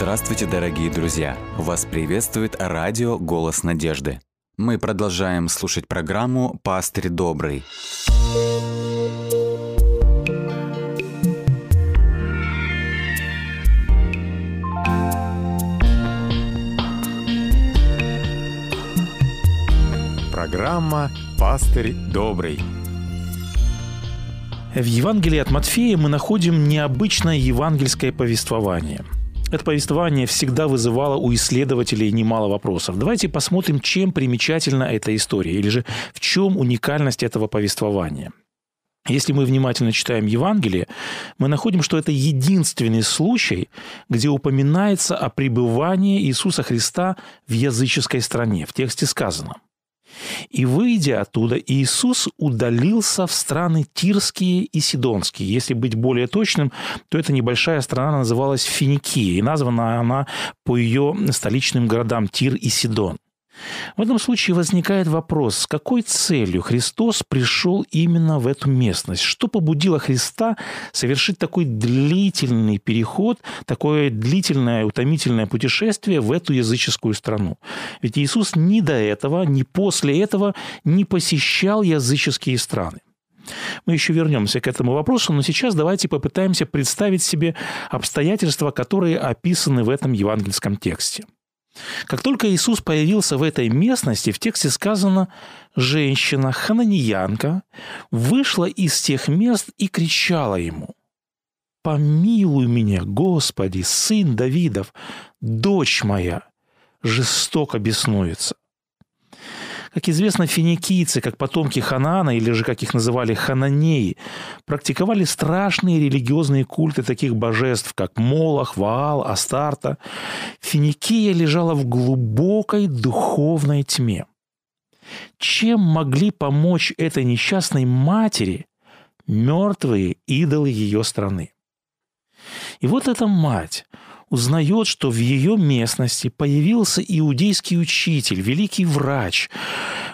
Здравствуйте, дорогие друзья! Вас приветствует радио «Голос надежды». Мы продолжаем слушать программу «Пастырь добрый». Программа «Пастырь добрый». В Евангелии от Матфея мы находим необычное евангельское повествование. Это повествование всегда вызывало у исследователей немало вопросов. Давайте посмотрим, чем примечательна эта история, или же в чем уникальность этого повествования. Если мы внимательно читаем Евангелие, мы находим, что это единственный случай, где упоминается о пребывании Иисуса Христа в языческой стране. В тексте сказано – и выйдя оттуда, Иисус удалился в страны Тирские и Сидонские. Если быть более точным, то эта небольшая страна называлась Финикия, и названа она по ее столичным городам Тир и Сидон. В этом случае возникает вопрос, с какой целью Христос пришел именно в эту местность? Что побудило Христа совершить такой длительный переход, такое длительное, утомительное путешествие в эту языческую страну? Ведь Иисус ни до этого, ни после этого не посещал языческие страны. Мы еще вернемся к этому вопросу, но сейчас давайте попытаемся представить себе обстоятельства, которые описаны в этом евангельском тексте. Как только Иисус появился в этой местности, в тексте сказано, женщина, хананиянка, вышла из тех мест и кричала ему, «Помилуй меня, Господи, сын Давидов, дочь моя, жестоко беснуется». Как известно, финикийцы, как потомки Ханаана, или же, как их называли, хананеи, практиковали страшные религиозные культы таких божеств, как Молох, Ваал, Астарта. Финикия лежала в глубокой духовной тьме. Чем могли помочь этой несчастной матери мертвые идолы ее страны? И вот эта мать – узнает, что в ее местности появился иудейский учитель, великий врач,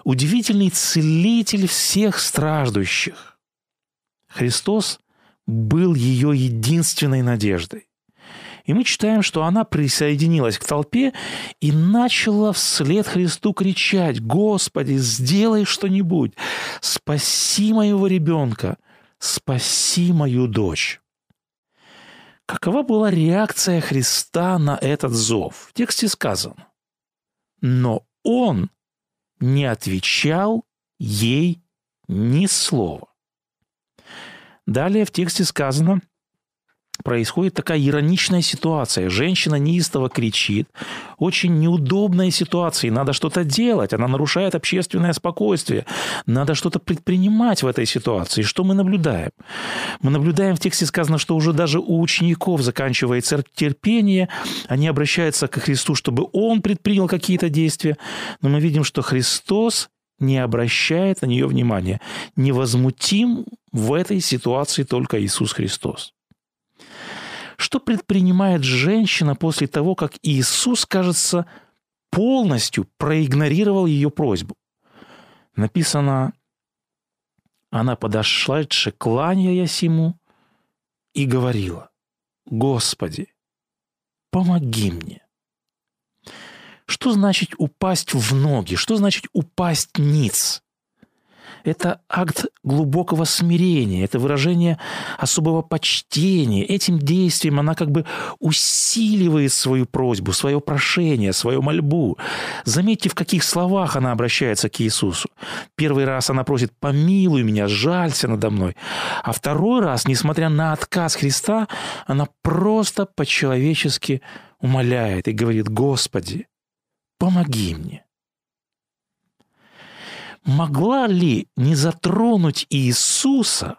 удивительный целитель всех страждущих. Христос был ее единственной надеждой. И мы читаем, что она присоединилась к толпе и начала вслед Христу кричать, «Господи, сделай что-нибудь! Спаси моего ребенка! Спаси мою дочь!» Какова была реакция Христа на этот зов? В тексте сказано. Но он не отвечал ей ни слова. Далее в тексте сказано – происходит такая ироничная ситуация. Женщина неистово кричит. Очень неудобная ситуация. Надо что-то делать. Она нарушает общественное спокойствие. Надо что-то предпринимать в этой ситуации. Что мы наблюдаем? Мы наблюдаем в тексте сказано, что уже даже у учеников заканчивается терпение. Они обращаются к Христу, чтобы Он предпринял какие-то действия. Но мы видим, что Христос не обращает на нее внимания. Невозмутим в этой ситуации только Иисус Христос. Что предпринимает женщина после того, как Иисус, кажется, полностью проигнорировал ее просьбу? Написано, она подошла, кланяясь ему, и говорила, «Господи, помоги мне». Что значит упасть в ноги? Что значит упасть ниц? Это акт глубокого смирения, это выражение особого почтения. Этим действием она как бы усиливает свою просьбу, свое прошение, свою мольбу. Заметьте, в каких словах она обращается к Иисусу. Первый раз она просит «помилуй меня, жалься надо мной». А второй раз, несмотря на отказ Христа, она просто по-человечески умоляет и говорит «Господи, помоги мне» могла ли не затронуть Иисуса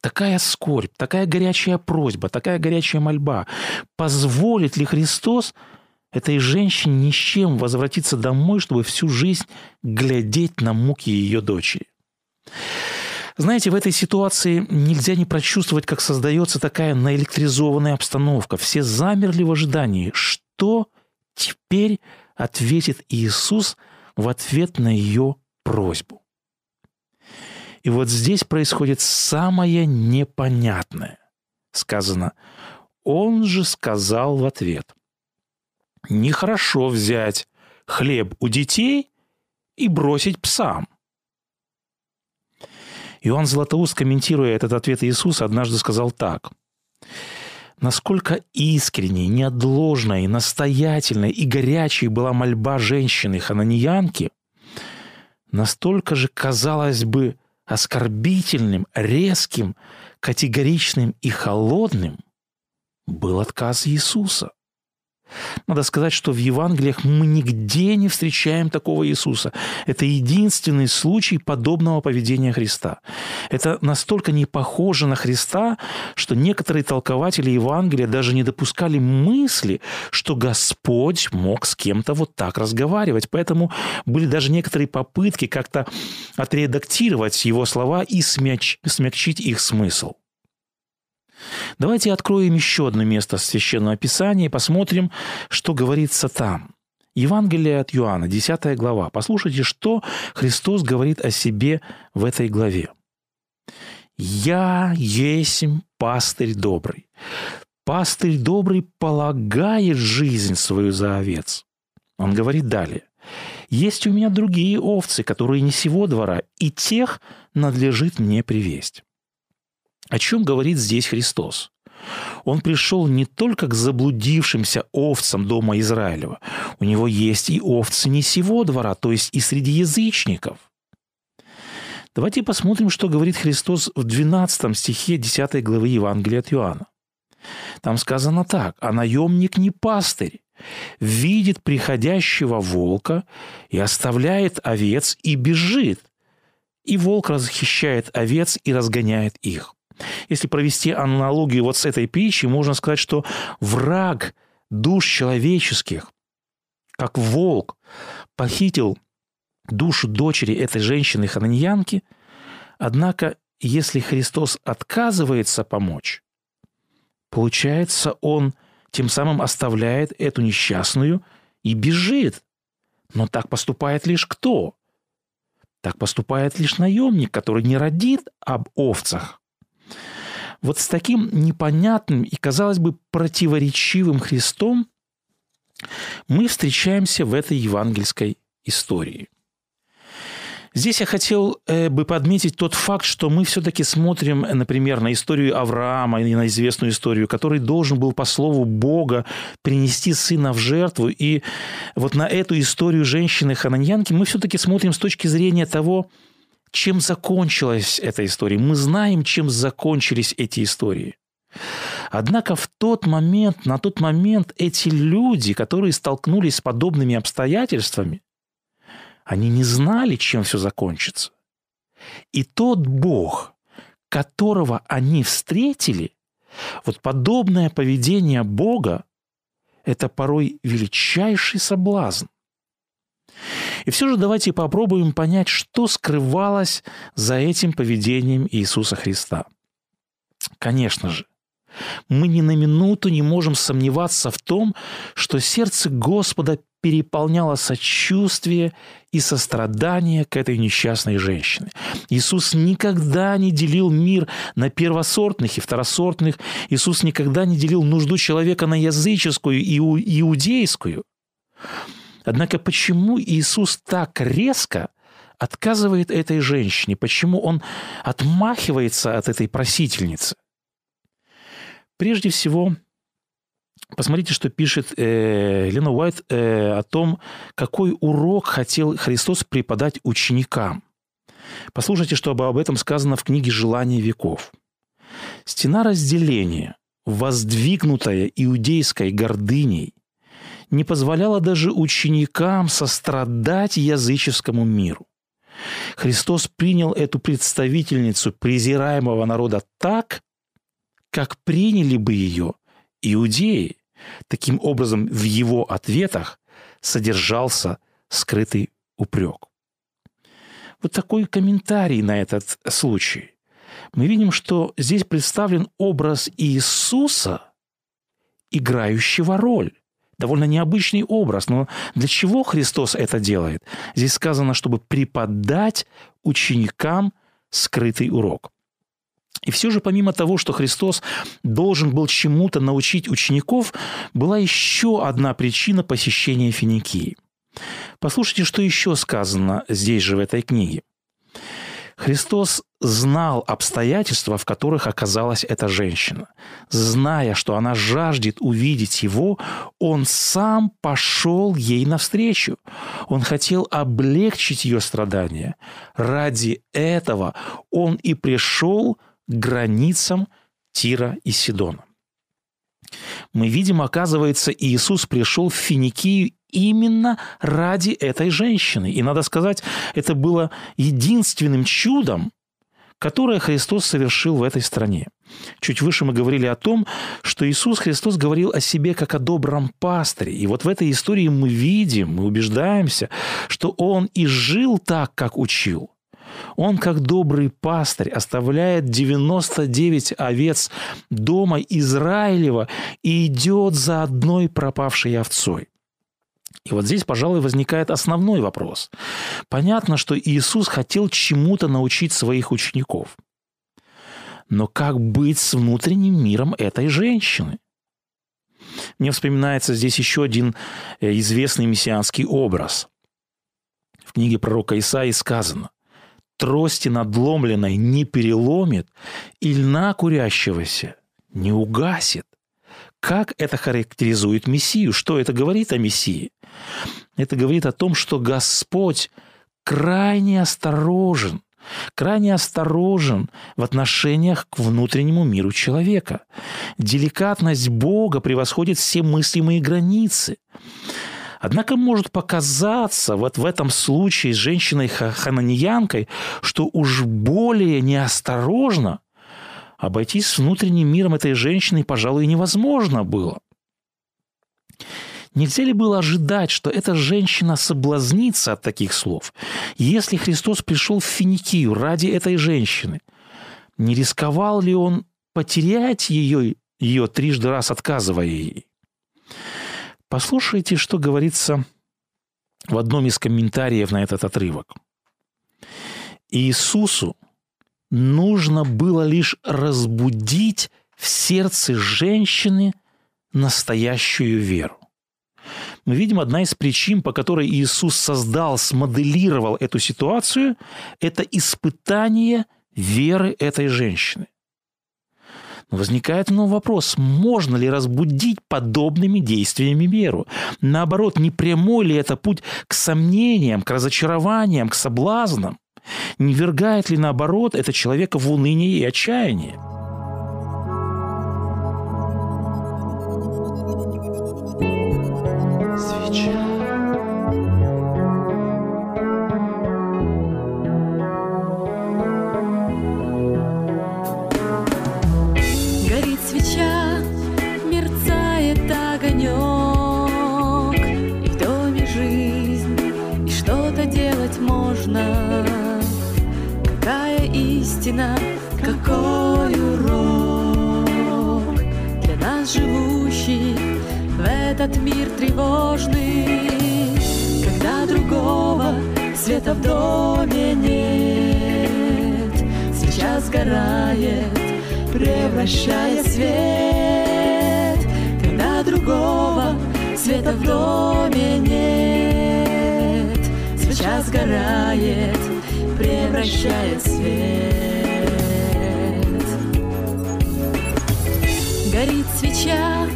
такая скорбь, такая горячая просьба, такая горячая мольба? Позволит ли Христос этой женщине ни с чем возвратиться домой, чтобы всю жизнь глядеть на муки ее дочери? Знаете, в этой ситуации нельзя не прочувствовать, как создается такая наэлектризованная обстановка. Все замерли в ожидании, что теперь ответит Иисус – в ответ на ее просьбу. И вот здесь происходит самое непонятное. Сказано, Он же сказал в ответ, «Нехорошо взять хлеб у детей и бросить псам». Иоанн Златоуст, комментируя этот ответ Иисуса, однажды сказал так. Насколько искренней, неотложной, настоятельной и горячей была мольба женщины-хананьянки, настолько же, казалось бы, оскорбительным, резким, категоричным и холодным был отказ Иисуса. Надо сказать, что в Евангелиях мы нигде не встречаем такого Иисуса. Это единственный случай подобного поведения Христа. Это настолько не похоже на Христа, что некоторые толкователи Евангелия даже не допускали мысли, что Господь мог с кем-то вот так разговаривать. Поэтому были даже некоторые попытки как-то отредактировать его слова и смягчить их смысл. Давайте откроем еще одно место Священного Писания и посмотрим, что говорится там. Евангелие от Иоанна, 10 глава. Послушайте, что Христос говорит о себе в этой главе. «Я есмь пастырь добрый. Пастырь добрый полагает жизнь свою за овец». Он говорит далее. «Есть у меня другие овцы, которые не сего двора, и тех надлежит мне привесть». О чем говорит здесь Христос? Он пришел не только к заблудившимся овцам дома Израилева. У него есть и овцы не сего двора, то есть и среди язычников. Давайте посмотрим, что говорит Христос в 12 стихе 10 главы Евангелия от Иоанна. Там сказано так, «А наемник не пастырь, видит приходящего волка и оставляет овец и бежит, и волк расхищает овец и разгоняет их. Если провести аналогию вот с этой притчей, можно сказать, что враг душ человеческих, как волк, похитил душу дочери этой женщины-хананьянки, однако если Христос отказывается помочь, получается, он тем самым оставляет эту несчастную и бежит. Но так поступает лишь кто? Так поступает лишь наемник, который не родит об овцах, вот с таким непонятным и, казалось бы, противоречивым Христом мы встречаемся в этой евангельской истории. Здесь я хотел э, бы подметить тот факт, что мы все-таки смотрим, например, на историю Авраама и на известную историю, который должен был по слову Бога принести сына в жертву. И вот на эту историю женщины-хананьянки мы все-таки смотрим с точки зрения того, чем закончилась эта история. Мы знаем, чем закончились эти истории. Однако в тот момент, на тот момент эти люди, которые столкнулись с подобными обстоятельствами, они не знали, чем все закончится. И тот Бог, которого они встретили, вот подобное поведение Бога – это порой величайший соблазн. И все же давайте попробуем понять, что скрывалось за этим поведением Иисуса Христа. Конечно же, мы ни на минуту не можем сомневаться в том, что сердце Господа переполняло сочувствие и сострадание к этой несчастной женщине. Иисус никогда не делил мир на первосортных и второсортных. Иисус никогда не делил нужду человека на языческую и иудейскую. Однако почему Иисус так резко отказывает этой женщине? Почему он отмахивается от этой просительницы? Прежде всего, посмотрите, что пишет э, Лена Уайт э, о том, какой урок хотел Христос преподать ученикам. Послушайте, что об этом сказано в книге «Желание веков». Стена разделения, воздвигнутая иудейской гордыней, не позволяла даже ученикам сострадать языческому миру. Христос принял эту представительницу презираемого народа так, как приняли бы ее иудеи. Таким образом, в его ответах содержался скрытый упрек. Вот такой комментарий на этот случай. Мы видим, что здесь представлен образ Иисуса, играющего роль довольно необычный образ. Но для чего Христос это делает? Здесь сказано, чтобы преподать ученикам скрытый урок. И все же, помимо того, что Христос должен был чему-то научить учеников, была еще одна причина посещения Финикии. Послушайте, что еще сказано здесь же в этой книге. Христос знал обстоятельства, в которых оказалась эта женщина. Зная, что она жаждет увидеть его, он сам пошел ей навстречу. Он хотел облегчить ее страдания. Ради этого он и пришел к границам Тира и Сидона. Мы видим, оказывается, Иисус пришел в Финикию именно ради этой женщины. И надо сказать, это было единственным чудом, которое Христос совершил в этой стране. Чуть выше мы говорили о том, что Иисус Христос говорил о себе как о добром пастыре. И вот в этой истории мы видим, мы убеждаемся, что Он и жил так, как учил. Он, как добрый пастырь, оставляет 99 овец дома Израилева и идет за одной пропавшей овцой. И вот здесь, пожалуй, возникает основной вопрос. Понятно, что Иисус хотел чему-то научить своих учеников. Но как быть с внутренним миром этой женщины? Мне вспоминается здесь еще один э, известный мессианский образ. В книге пророка Исаии сказано «Трости надломленной не переломит, и льна курящегося не угасит». Как это характеризует Мессию? Что это говорит о Мессии? Это говорит о том, что Господь крайне осторожен, крайне осторожен в отношениях к внутреннему миру человека. Деликатность Бога превосходит все мыслимые границы. Однако может показаться вот в этом случае с женщиной-хананьянкой, что уж более неосторожно обойтись с внутренним миром этой женщины, пожалуй, невозможно было. Нельзя ли было ожидать, что эта женщина соблазнится от таких слов? Если Христос пришел в Финикию ради этой женщины, не рисковал ли он потерять ее, ее трижды раз отказывая ей? Послушайте, что говорится в одном из комментариев на этот отрывок. Иисусу нужно было лишь разбудить в сердце женщины настоящую веру. Мы видим, одна из причин, по которой Иисус создал, смоделировал эту ситуацию, это испытание веры этой женщины. Но возникает ну, вопрос, можно ли разбудить подобными действиями веру? Наоборот, не прямой ли это путь к сомнениям, к разочарованиям, к соблазнам? Не вергает ли, наоборот, это человека в уныние и отчаяние? Истина, какой урок для нас живущих в этот мир тревожный, когда другого света в доме нет, свеча сгорает, превращая свет, когда другого света в доме нет, свеча сгорает, превращая свет. Свеча,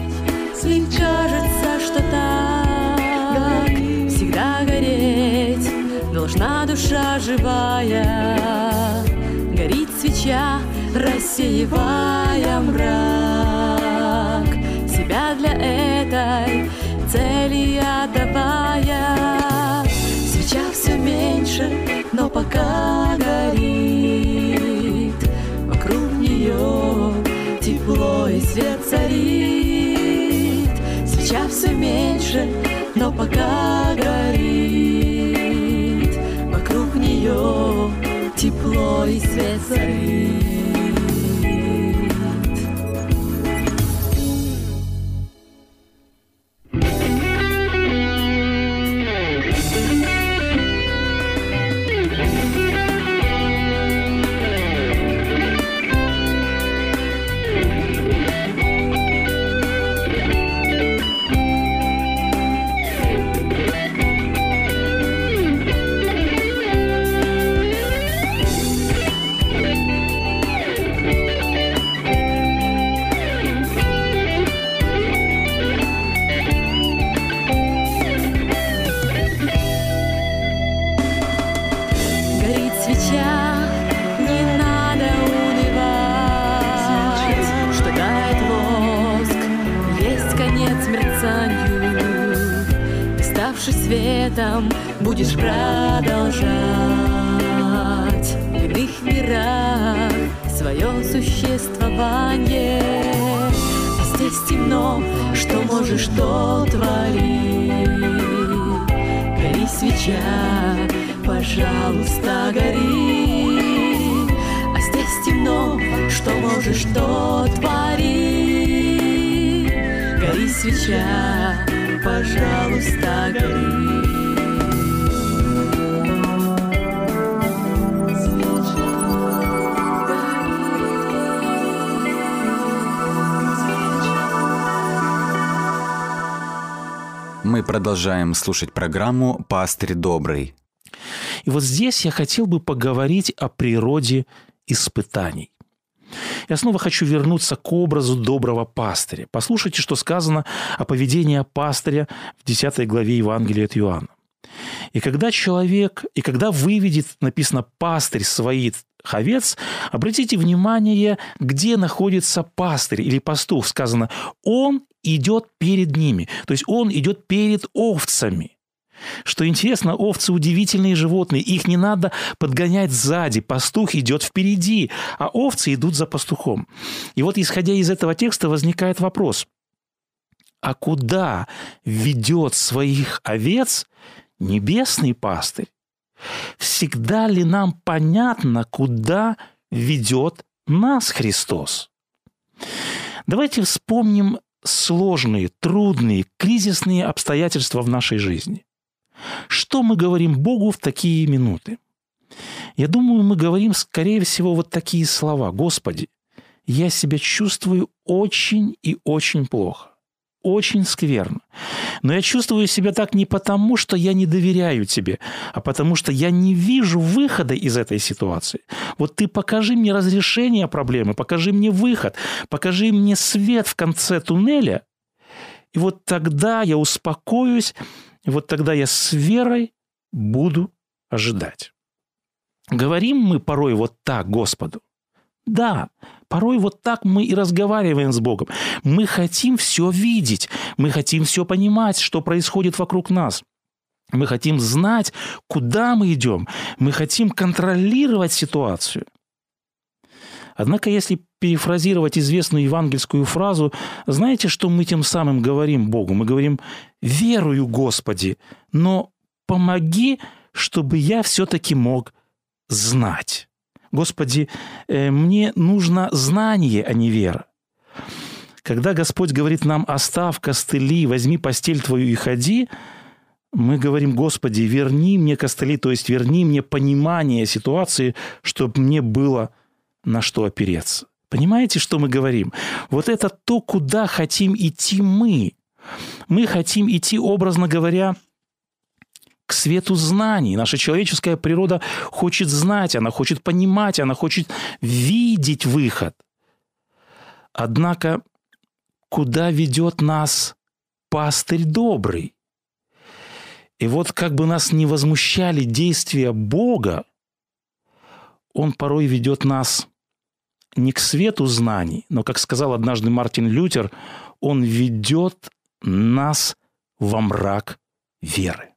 и кажется, что так всегда гореть должна душа живая. Горит свеча, рассеивая мрак, себя для этой цели отдавая. Свеча все меньше, но пока Все меньше, но пока горит. Вокруг нее тепло и свет царит. Озарившись светом, будешь продолжать В иных мирах свое существование. А здесь темно, что можешь, то твори. Гори свеча, пожалуйста, гори. А здесь темно, что можешь, то твори. Гори свеча, пожалуйста, гори Мы продолжаем слушать программу «Пастырь добрый». И вот здесь я хотел бы поговорить о природе испытаний. Я снова хочу вернуться к образу доброго пастыря. Послушайте, что сказано о поведении пастыря в 10 главе Евангелия от Иоанна. И когда человек, и когда выведет, написано, пастырь своих овец, обратите внимание, где находится пастырь или пастух. Сказано, он идет перед ними. То есть он идет перед овцами. Что интересно, овцы удивительные животные, их не надо подгонять сзади, пастух идет впереди, а овцы идут за пастухом. И вот исходя из этого текста возникает вопрос, а куда ведет своих овец небесный пастырь? Всегда ли нам понятно, куда ведет нас Христос? Давайте вспомним сложные, трудные, кризисные обстоятельства в нашей жизни. Что мы говорим Богу в такие минуты? Я думаю, мы говорим, скорее всего, вот такие слова. «Господи, я себя чувствую очень и очень плохо очень скверно. Но я чувствую себя так не потому, что я не доверяю тебе, а потому что я не вижу выхода из этой ситуации. Вот ты покажи мне разрешение проблемы, покажи мне выход, покажи мне свет в конце туннеля, и вот тогда я успокоюсь, вот тогда я с верой буду ожидать. Говорим мы порой вот так Господу. Да, порой вот так мы и разговариваем с Богом. Мы хотим все видеть, мы хотим все понимать, что происходит вокруг нас. Мы хотим знать, куда мы идем. Мы хотим контролировать ситуацию. Однако, если перефразировать известную евангельскую фразу, знаете, что мы тем самым говорим Богу? Мы говорим «Верую, Господи, но помоги, чтобы я все-таки мог знать». Господи, э, мне нужно знание, а не вера. Когда Господь говорит нам «оставь костыли, возьми постель твою и ходи», мы говорим, Господи, верни мне костыли, то есть верни мне понимание ситуации, чтобы мне было на что опереться. Понимаете, что мы говорим? Вот это то, куда хотим идти мы. Мы хотим идти, образно говоря, к свету знаний. Наша человеческая природа хочет знать, она хочет понимать, она хочет видеть выход. Однако, куда ведет нас пастырь добрый? И вот как бы нас не возмущали действия Бога, Он порой ведет нас не к свету знаний, но, как сказал однажды Мартин Лютер, Он ведет нас во мрак веры.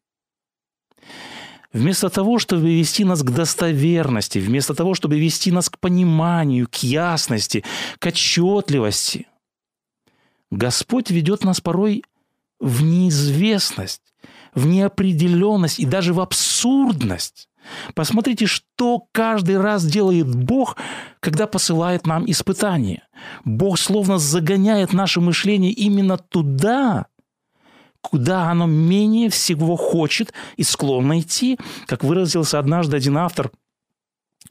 Вместо того, чтобы вести нас к достоверности, вместо того, чтобы вести нас к пониманию, к ясности, к отчетливости, Господь ведет нас порой в неизвестность, в неопределенность и даже в абсурдность. Посмотрите, что каждый раз делает Бог, когда посылает нам испытания. Бог словно загоняет наше мышление именно туда, куда оно менее всего хочет и склонно идти. Как выразился однажды один автор,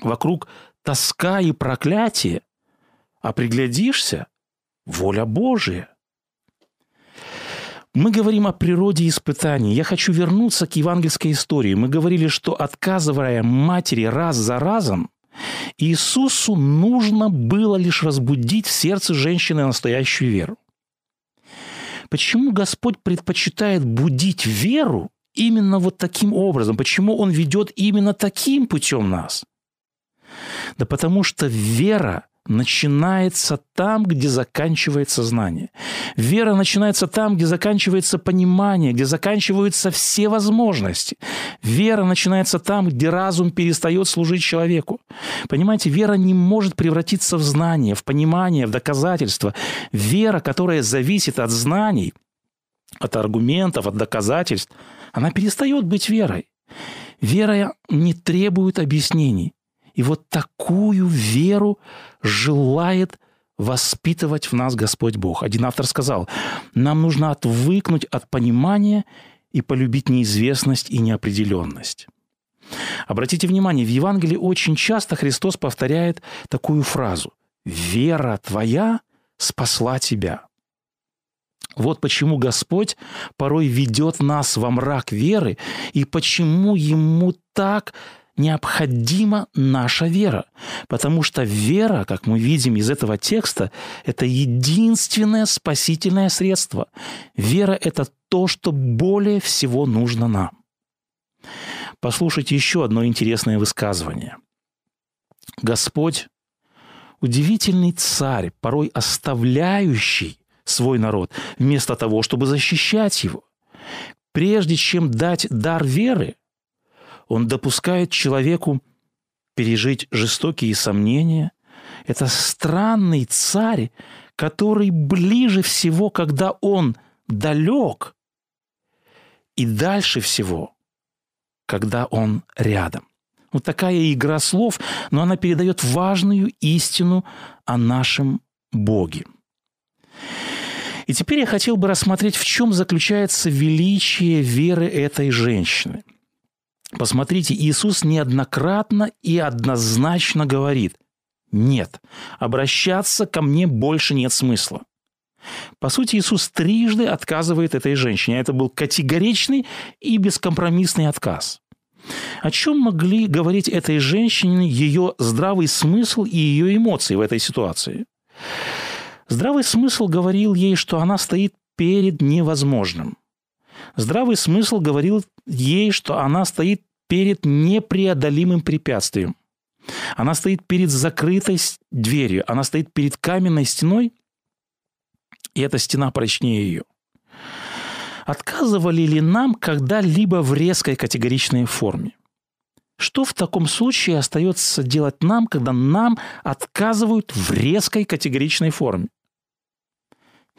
вокруг тоска и проклятие, а приглядишься – воля Божия. Мы говорим о природе испытаний. Я хочу вернуться к евангельской истории. Мы говорили, что отказывая матери раз за разом, Иисусу нужно было лишь разбудить в сердце женщины настоящую веру. Почему Господь предпочитает будить веру именно вот таким образом? Почему Он ведет именно таким путем нас? Да потому что вера начинается там, где заканчивается знание. Вера начинается там, где заканчивается понимание, где заканчиваются все возможности. Вера начинается там, где разум перестает служить человеку. Понимаете, вера не может превратиться в знание, в понимание, в доказательство. Вера, которая зависит от знаний, от аргументов, от доказательств, она перестает быть верой. Вера не требует объяснений. И вот такую веру желает воспитывать в нас Господь Бог. Один автор сказал, нам нужно отвыкнуть от понимания и полюбить неизвестность и неопределенность. Обратите внимание, в Евангелии очень часто Христос повторяет такую фразу «Вера твоя спасла тебя». Вот почему Господь порой ведет нас во мрак веры, и почему Ему так необходима наша вера. Потому что вера, как мы видим из этого текста, это единственное спасительное средство. Вера – это то, что более всего нужно нам. Послушайте еще одно интересное высказывание. Господь – удивительный царь, порой оставляющий свой народ, вместо того, чтобы защищать его. Прежде чем дать дар веры, он допускает человеку пережить жестокие сомнения. Это странный царь, который ближе всего, когда он далек, и дальше всего, когда он рядом. Вот такая игра слов, но она передает важную истину о нашем Боге. И теперь я хотел бы рассмотреть, в чем заключается величие веры этой женщины. Посмотрите, Иисус неоднократно и однозначно говорит, нет, обращаться ко мне больше нет смысла. По сути, Иисус трижды отказывает этой женщине. Это был категоричный и бескомпромиссный отказ. О чем могли говорить этой женщине ее здравый смысл и ее эмоции в этой ситуации? Здравый смысл говорил ей, что она стоит перед невозможным. Здравый смысл говорил ей, что она стоит перед непреодолимым препятствием. Она стоит перед закрытой дверью, она стоит перед каменной стеной, и эта стена прочнее ее. Отказывали ли нам когда-либо в резкой категоричной форме? Что в таком случае остается делать нам, когда нам отказывают в резкой категоричной форме?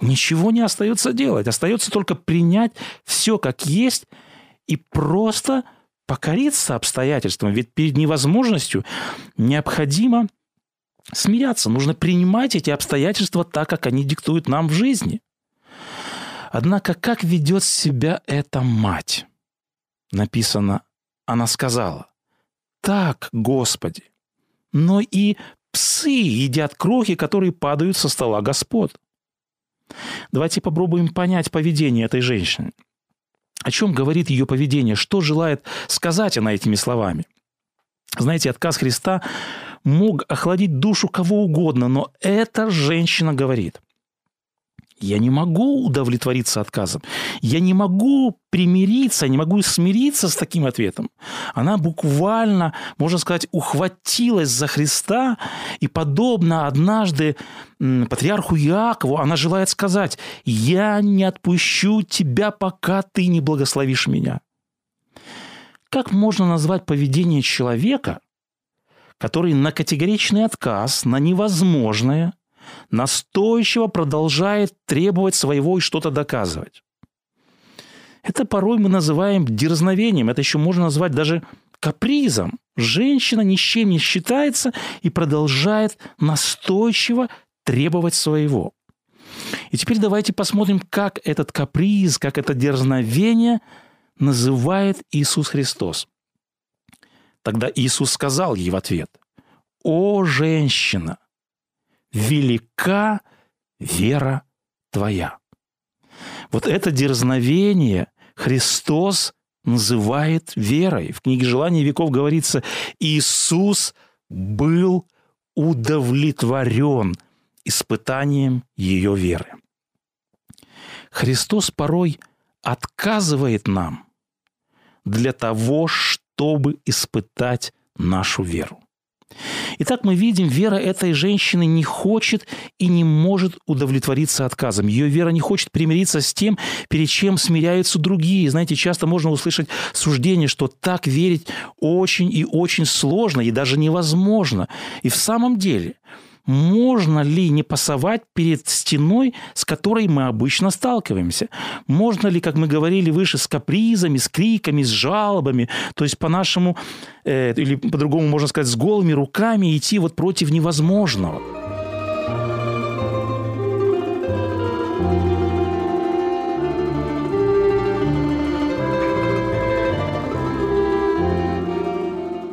Ничего не остается делать. Остается только принять все как есть и просто покориться обстоятельствам. Ведь перед невозможностью необходимо смиряться. Нужно принимать эти обстоятельства так, как они диктуют нам в жизни. Однако, как ведет себя эта мать? Написано, она сказала, так, Господи, но и псы едят крохи, которые падают со стола Господ. Давайте попробуем понять поведение этой женщины. О чем говорит ее поведение? Что желает сказать она этими словами? Знаете, отказ Христа мог охладить душу кого угодно, но эта женщина говорит – я не могу удовлетвориться отказом. Я не могу примириться, не могу смириться с таким ответом. Она буквально, можно сказать, ухватилась за Христа, и подобно однажды патриарху Иакову, она желает сказать, «Я не отпущу тебя, пока ты не благословишь меня». Как можно назвать поведение человека, который на категоричный отказ, на невозможное – настойчиво продолжает требовать своего и что-то доказывать. Это порой мы называем дерзновением, это еще можно назвать даже капризом. Женщина ни с чем не считается и продолжает настойчиво требовать своего. И теперь давайте посмотрим, как этот каприз, как это дерзновение называет Иисус Христос. Тогда Иисус сказал ей в ответ, «О, женщина, велика вера твоя. Вот это дерзновение Христос называет верой. В книге «Желание веков» говорится, Иисус был удовлетворен испытанием ее веры. Христос порой отказывает нам для того, чтобы испытать нашу веру. Итак, мы видим, вера этой женщины не хочет и не может удовлетвориться отказом. Ее вера не хочет примириться с тем, перед чем смиряются другие. Знаете, часто можно услышать суждение, что так верить очень и очень сложно и даже невозможно. И в самом деле – можно ли не пасовать перед стеной, с которой мы обычно сталкиваемся? Можно ли, как мы говорили выше, с капризами, с криками, с жалобами, то есть по-нашему, э, или по-другому можно сказать, с голыми руками идти вот против невозможного?